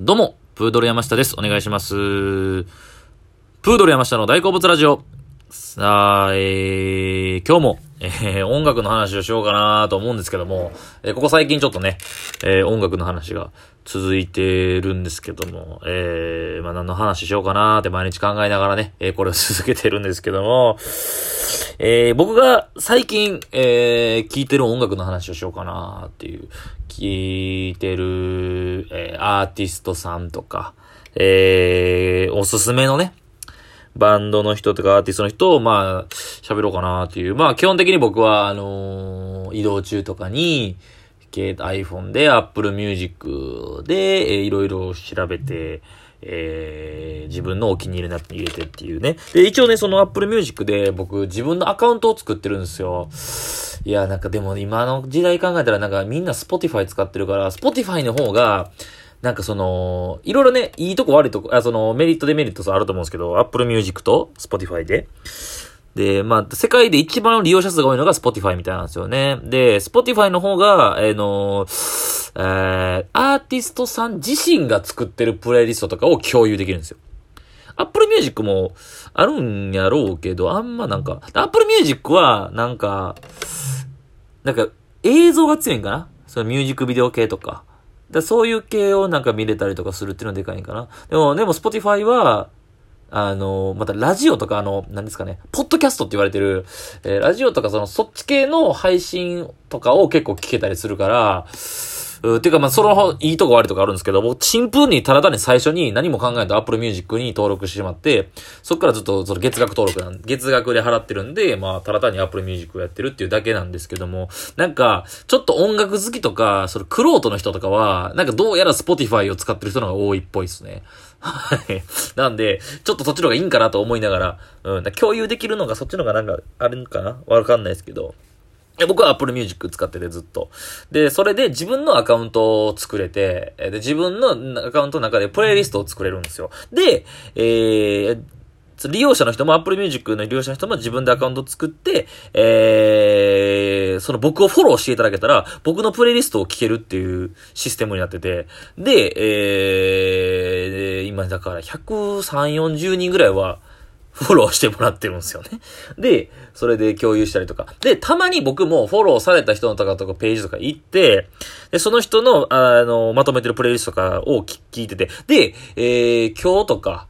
どうも、プードル山下です。お願いします。プードル山下の大好物ラジオ。さあ、えー、今日も、えー、音楽の話をしようかなと思うんですけども、えー、ここ最近ちょっとね、えー、音楽の話が続いてるんですけども、えー、まあ、何の話しようかなって毎日考えながらね、えー、これを続けてるんですけども、えー、僕が最近、えー、聴いてる音楽の話をしようかなっていう、聴いてる、えー、アーティストさんとか、えー、おすすめのね、バンドの人とかアーティストの人を、まあ、喋ろうかなっていう。まあ、基本的に僕は、あのー、移動中とかに、携帯 iPhone で Apple Music で、えー、いろいろ調べて、えー、自分のお気に入りのやつに入れてっていうね。で、一応ね、その Apple Music で僕自分のアカウントを作ってるんですよ。いや、なんかでも今の時代考えたらなんかみんな Spotify 使ってるから、Spotify の方が、なんかその、いろいろね、いいとこ悪いとこ、あ、その、メリットデメリットさあると思うんですけど、Apple Music と Spotify で。で、まあ、世界で一番利用者数が多いのが Spotify みたいなんですよね。で、Spotify の方が、えー、の、えー、アーティストさん自身が作ってるプレイリストとかを共有できるんですよ。Apple Music もあるんやろうけど、あんまなんか、Apple Music は、なんか、なんか、映像が強いんかな？そのミュージックビデオ系とか。だそういう系をなんか見れたりとかするっていうのはでかいんかな。でも、でも Spotify は、あの、またラジオとかあの、何ですかね、ポッドキャストって言われてる、えー、ラジオとかその、そっち系の配信とかを結構聞けたりするから、うていうか、まあ、その、いいとこ悪いとこあるんですけど、僕、シンプルにただ単に最初に何も考えんと Apple Music に登録してしまって、そっからずっと、その月額登録なん、月額で払ってるんで、まあ、ただ単に Apple Music をやってるっていうだけなんですけども、なんか、ちょっと音楽好きとか、その、クロートの人とかは、なんかどうやら Spotify を使ってる人の方が多いっぽいですね。はい。なんで、ちょっとそっちの方がいいんかなと思いながら、うん、共有できるのがそっちの方がなんか、あるんかな？わかんないですけど。僕は Apple Music 使っててずっと。で、それで自分のアカウントを作れて、で、自分のアカウントの中でプレイリストを作れるんですよ。で、えー、利用者の人も Apple Music の利用者の人も自分でアカウント作って、えー、その僕をフォローしていただけたら、僕のプレイリストを聞けるっていうシステムになってて、で、えー、今だから103、40人ぐらいは、フォローしてもらってるんですよね。で、それで共有したりとか。で、たまに僕もフォローされた人のとかとかページとか行って、で、その人の、あの、まとめてるプレイリストとかを聞いてて、で、えー、今日とか、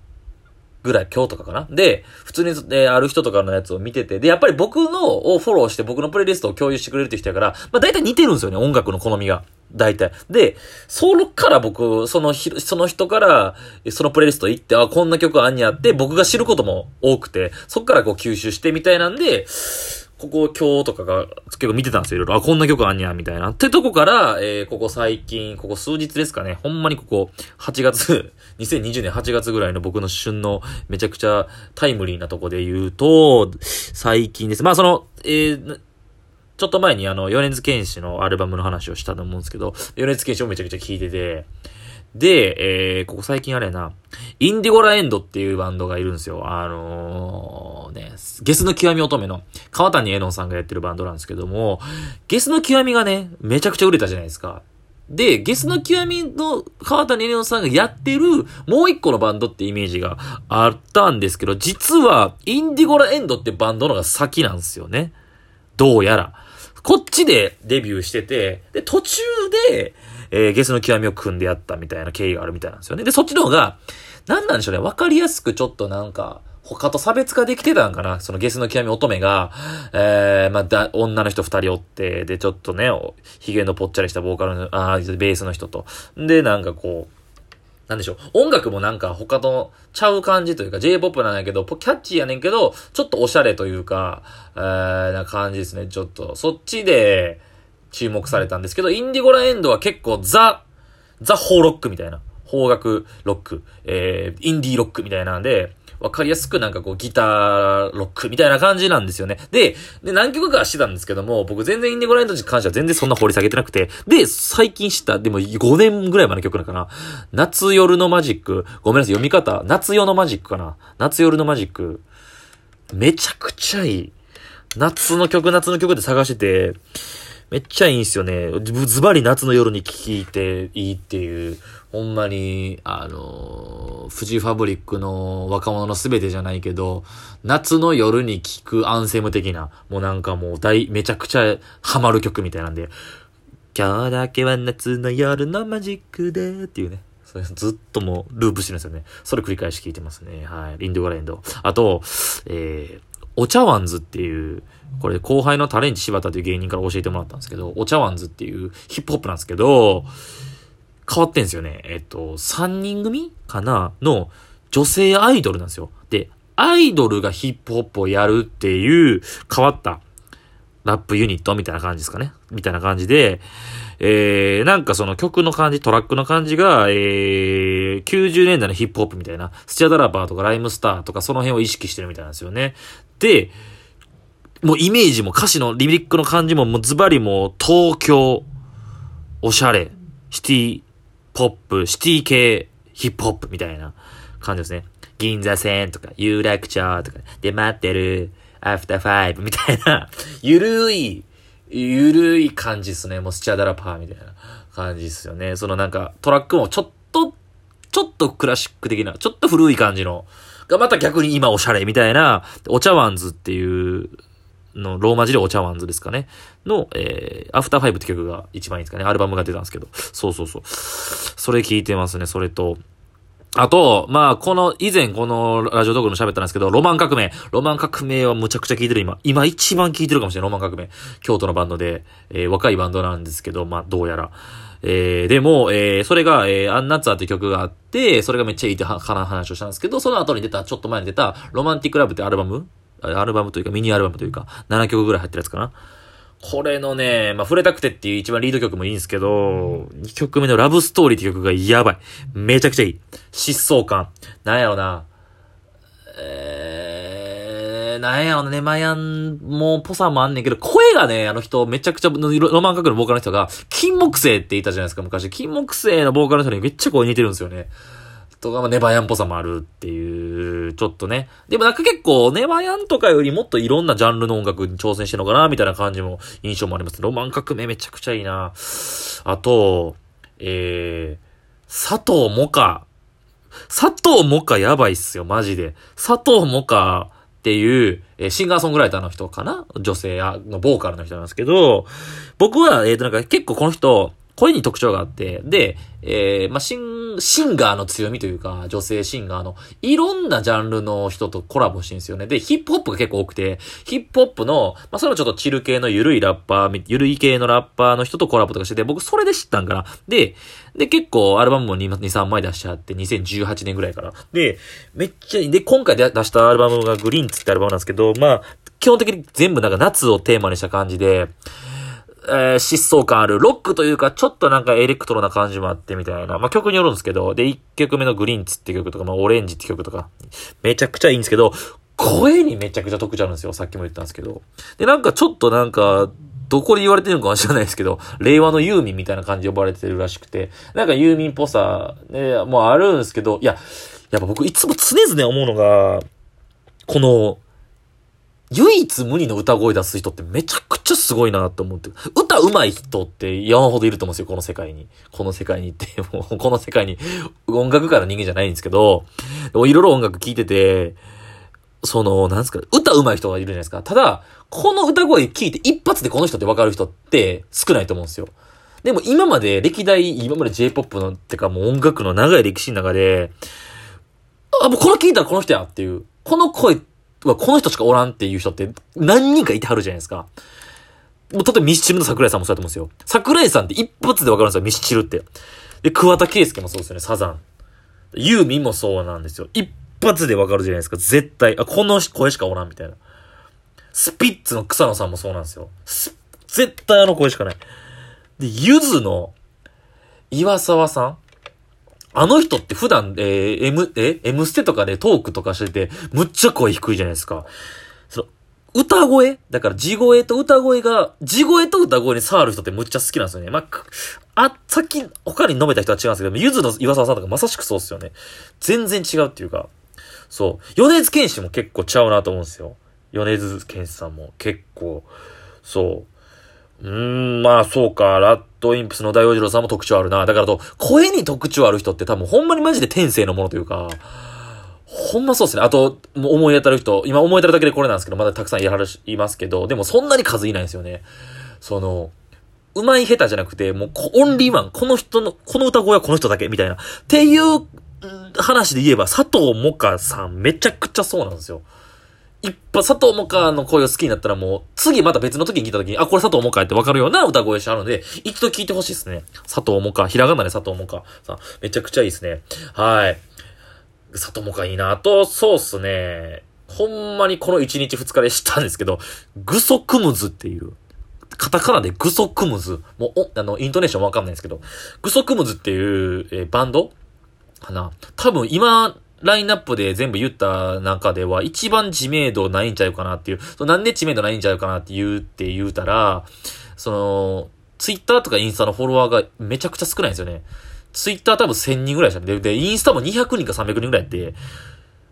ぐらい、今日とかかなで、普通に、えー、ある人とかのやつを見てて、で、やっぱり僕のをフォローして僕のプレイリストを共有してくれるって人やから、まあ大体似てるんですよね、音楽の好みが。大体。で、そのから僕、そのひ、その人から、そのプレイリスト行って、あ、こんな曲あんにあって、僕が知ることも多くて、そっからこう吸収してみたいなんで、ここ今日とかが結構見てたんですよ、いろいろ。あ、こんな曲あんにゃ、みたいな。ってとこから、えー、ここ最近、ここ数日ですかね。ほんまにここ、8月、2020年8月ぐらいの僕の旬のめちゃくちゃタイムリーなとこで言うと、最近です。まあその、えー、ちょっと前にあの、米津玄師のアルバムの話をしたと思うんですけど、米津玄師もめちゃくちゃ聴いてて、で、えー、ここ最近あれやな、インディゴラエンドっていうバンドがいるんですよ。あのー、ね、ゲスの極み乙女の川谷絵音さんがやってるバンドなんですけども、ゲスの極みがね、めちゃくちゃ売れたじゃないですか。で、ゲスの極みの川谷絵音さんがやってるもう一個のバンドってイメージがあったんですけど、実はインディゴラエンドってバンドのが先なんですよね。どうやら。こっちでデビューしてて、で、途中で、えー、ゲスの極みを組んでやったみたいな経緯があるみたいなんですよね。で、そっちの方が、なんなんでしょうね。わかりやすくちょっとなんか、他と差別化できてたんかなそのゲスの極み乙女が、えー、まあ、だ、女の人二人おって、で、ちょっとね、髭のぽっちゃりしたボーカルの、あベースの人と。で、なんかこう、なんでしょう。音楽もなんか他とちゃう感じというか、J-POP なんやけど、キャッチーやねんけど、ちょっとおしゃれというか、えー、な感じですね。ちょっと、そっちで注目されたんですけど、インディゴラエンドは結構ザ、ザ・ホーロックみたいな。邦楽ロック、えー、インディーロックみたいなんで、わかりやすくなんかこうギターロックみたいな感じなんですよね。で、で何曲かしてたんですけども、僕全然インディゴラインドに関しては全然そんな掘り下げてなくて、で、最近知った、でも5年ぐらい前の曲なのかな。夏夜のマジック。ごめんなさい、読み方。夏夜のマジックかな。夏夜のマジック。めちゃくちゃいい。夏の曲、夏の曲で探してて、めっちゃいいんすよね。ズバリ夏の夜に聴いていいっていう。ほんまに、あのー、フジファブリックの若者のすべてじゃないけど、夏の夜に聴くアンセム的な、もうなんかもう大、めちゃくちゃハマる曲みたいなんで、今日だけは夏の夜のマジックでっていうね。それずっともうループしてるんですよね。それ繰り返し聞いてますね。はい。 indigo la End。あと、えー、お茶ワンズっていう、これ後輩のタレンチ柴田という芸人から教えてもらったんですけど、お茶ワンズっていうヒップホップなんですけど、変わってんですよね。えっと、3人組かなの女性アイドルなんですよ。で、アイドルがヒップホップをやるっていう変わったラップユニットみたいな感じですかね。みたいな感じで、えー、なんかその曲の感じ、トラックの感じが、えー、90年代のヒップホップみたいな、スチャダラバーとかライムスターとかその辺を意識してるみたいなんですよね。で、もうイメージも歌詞のリリックの感じももうズバリもう東京、おしゃれ、シティポップ、シティ系ヒップホップみたいな感じですね。銀座線とか、有楽町とか、で待ってる、アフターファイブみたいな、ゆるい、ゆるい感じですね。もうスチャダラパーみたいな感じですよね。そのなんかトラックもちょっと、ちょっとクラシック的な、ちょっと古い感じの、がまた逆に今おしゃれみたいな、お茶ワンズっていうの、ローマ字でお茶ワンズですかね。の、えー、アフターファイブって曲が一番いいですかね。アルバムが出たんですけど。そうそうそう。それ聞いてますね。それと、あと、まあ、この、以前このラジオトークの喋ったんですけど、ロマン革命。ロマン革命はむちゃくちゃ聴いてる今。今一番聴いてるかもしれない、ロマン革命。京都のバンドで、えー、若いバンドなんですけど、まあ、どうやら。えー、でも、えー、それが、えー、アンナッツァーって曲があって、それがめっちゃいいって話をしたんですけど、その後に出た、ちょっと前に出た、ロマンティックラブってアルバム？アルバムというか、ミニアルバムというか、7曲ぐらい入ってるやつかな？これのね、まあ、触れたくてっていう一番リード曲もいいんですけど、2曲目のラブストーリーって曲がやばい。めちゃくちゃいい。疾走感。なんやろな。えー、なんやろな、ね、マヤンもぽさもあんねんけど、声がね、あの人、めちゃくちゃ、ロマンカクのボーカルの人が、金木星って言ったじゃないですか、昔。金木星のボーカルの人にめっちゃ声似てるんですよね。とか、まあ、ネバヤンっぽさもあるっていう、ちょっとね。でもなんか結構、ネバヤンとかよりもっといろんなジャンルの音楽に挑戦してるのかな、みたいな感じも、印象もあります。ロマン革命めちゃくちゃいいな。あと、えー、佐藤もか。佐藤もかやばいっすよ、マジで。佐藤もかっていう、えー、シンガーソングライターの人かな？女性や、のボーカルの人なんですけど、僕は、えっ、ー、となんか結構この人、声に特徴があって、で、えー、まあ、シン、シンガーの強みというか、女性シンガーの、いろんなジャンルの人とコラボしてるんですよね。で、ヒップホップが結構多くて、ヒップホップの、まあ、それもちょっとチル系のゆるいラッパー、ゆるい系のラッパーの人とコラボとかしてて、僕それで知ったんかな。で、で、結構アルバムも2、2 3枚出しちゃって、2018年ぐらいから。で、めっちゃ、で、今回出したアルバムがグリーンツってアルバムなんですけど、まあ、基本的に全部なんか夏をテーマにした感じで、えー、疾走感ある、ロックというか、ちょっとなんかエレクトロな感じもあってみたいな。まあ、曲によるんですけど、で、1曲目のグリーンツって曲とか、まあ、オレンジって曲とか、めちゃくちゃいいんですけど、声にめちゃくちゃ特徴あるんですよ。さっきも言ったんですけど。で、なんかちょっとなんか、どこで言われてるのかは知らないですけど、令和のユーミンみたいな感じで呼ばれてるらしくて、なんかユーミンっぽさ、ね、もうあるんですけど、いや、やっぱ僕いつも常々思うのが、この、唯一無二の歌声出す人ってめちゃちゃすごいなって思って。歌上手い人って山ほどいると思うんですよ、この世界に。この世界にって、もうこの世界に音楽界の人間じゃないんですけど、いろいろ音楽聴いてて、その、なんすか、歌上手い人がいるじゃないですか。ただ、この歌声聴いて一発でこの人ってわかる人って少ないと思うんですよ。でも今まで歴代、今まで J-POP の、ってかもう音楽の長い歴史の中で、あ、もうこれ聞いたらこの人やっていう、この声はこの人しかおらんっていう人って何人かいてはるじゃないですか。もう、例えばミスチルの桜井さんもそうだと思うんですよ。桜井さんって一発でわかるんですよ、ミスチルって。で、桑田佳祐もそうですよね、サザン。ユーミンもそうなんですよ。一発でわかるじゃないですか、絶対。あ、この声しかおらんみたいな。スピッツの草野さんもそうなんですよ。絶対あの声しかない。で、ゆずの岩沢さん？あの人って普段、えー、M、え ?M ステとかでトークとかしてて、むっちゃ声低いじゃないですか。歌声？だから地声と歌声が、地声と歌声に触る人ってむっちゃ好きなんですよね。まあ、あ、さっき他に述べた人は違うんですけど、ゆずの岩沢さんとかまさしくそうですよね。全然違うっていうか、そう。米津玄師も結構ちゃうなと思うんですよ。米津玄師さんも結構、そう。うーん、まあそうか。ラッドインプスの大王次郎さんも特徴あるな。だからと、声に特徴ある人って多分ほんまにマジで天性のものというか、ほんまそうですね。あと、もう思い当たる人、今思い当たるだけでこれなんですけど、まだたくさんいらっしゃいますけど、でもそんなに数いないんですよね。その、うまい下手じゃなくて、もうオンリーワン、この人の、この歌声はこの人だけ、みたいな。っていう話で言えば、佐藤もかさんめちゃくちゃそうなんですよ。一発、佐藤もかの声を好きになったらもう、次また別の時に聞いた時に、あ、これ佐藤もかってわかるような歌声してあるので、一度聞いてほしいですね。佐藤もか、ひらがなで佐藤もかさん、めちゃくちゃいいですね。はい。佐藤もかいいな。あと、そうっすね。ほんまにこの1日2日で知ったんですけど、グソクムズっていう、カタカナでグソクムズ。もう、お、あの、イントネーションわかんないんですけど、グソクムズっていう、えー、バンド？かな。多分今、ラインナップで全部言った中では一番知名度ないんちゃうかなっていう、そなんで知名度ないんちゃうかなって言うって言うたら、その、ツイッターとかインスタのフォロワーがめちゃくちゃ少ないんですよね。ツイッター多分1000人ぐらいでしたね。で、インスタも200人か300人ぐらいやって、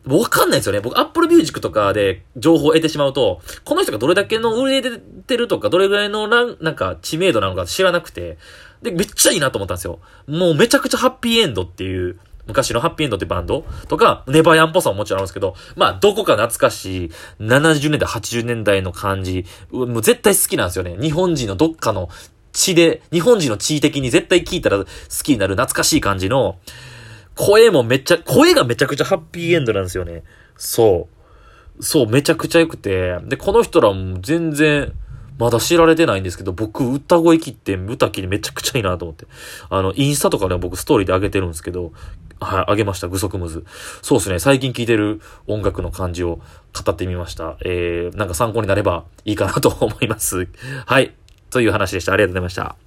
わかんないですよね。僕、Apple Music とかで情報を得てしまうと、この人がどれだけの売れてるとか、どれぐらいのラン、なんか知名度なのか知らなくて、で、めっちゃいいなと思ったんですよ。もうめちゃくちゃハッピーエンドっていう、昔のハッピーエンドってバンドとか、ネバヤンっぽさももちろんあるんですけど、まあ、どこか懐かしい、70年代、80年代の感じ、もう絶対好きなんですよね。日本人のどっかの血で、日本人の地位的に絶対聞いたら好きになる懐かしい感じの、声もめっちゃ、声がめちゃくちゃハッピーエンドなんですよね。そう。そう、めちゃくちゃ良くて。で、この人らも全然、まだ知られてないんですけど、僕、歌声切って歌切りめちゃくちゃいいなと思って。あの、インスタとかでも僕ストーリーで上げてるんですけど、はい、上げました、具足ムズ。そうですね、最近聴いてる音楽の感じを語ってみました。えー、なんか参考になればいいかなと思います。はい、という話でした。ありがとうございました。